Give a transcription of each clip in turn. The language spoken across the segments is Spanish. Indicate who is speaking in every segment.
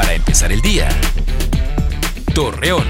Speaker 1: Para empezar el día. Torreón.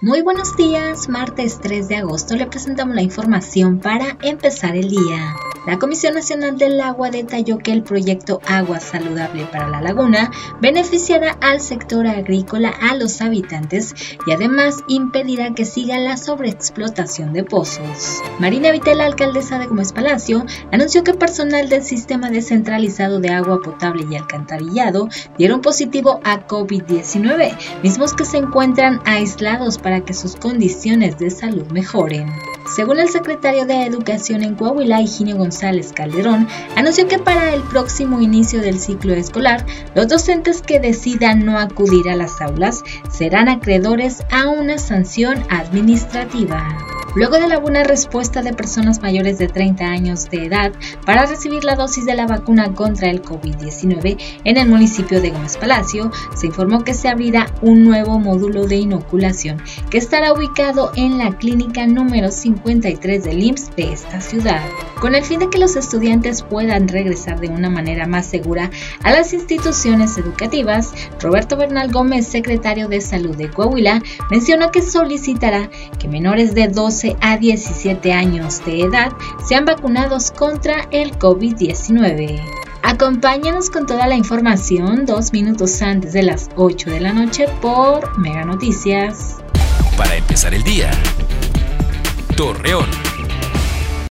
Speaker 2: Muy buenos días, martes 3 de agosto le presentamos la información para empezar el día. La Comisión Nacional del Agua detalló que el proyecto Agua Saludable para la Laguna beneficiará al sector agrícola, a los habitantes y además impedirá que siga la sobreexplotación de pozos. Marina Vitel, alcaldesa de Gómez Palacio, anunció que personal del sistema descentralizado de agua potable y alcantarillado dieron positivo a COVID-19, mismos que se encuentran aislados para que sus condiciones de salud mejoren. Según el secretario de Educación en Coahuila, Higinio González Calderón, anunció que para el próximo inicio del ciclo escolar, los docentes que decidan no acudir a las aulas serán acreedores a una sanción administrativa. Luego de la buena respuesta de personas mayores de 30 años de edad para recibir la dosis de la vacuna contra el COVID-19 en el municipio de Gómez Palacio, se informó que se abrirá un nuevo módulo de inoculación que estará ubicado en la clínica número 53 del IMSS de esta ciudad. Con el fin de que los estudiantes puedan regresar de una manera más segura a las instituciones educativas, Roberto Bernal Gómez, secretario de Salud de Coahuila, mencionó que solicitará que menores de 12 a 17 años de edad sean vacunados contra el COVID-19. Acompáñanos con toda la información dos minutos antes de las 8 de la noche por Mega Noticias.
Speaker 1: Para empezar el día, Torreón.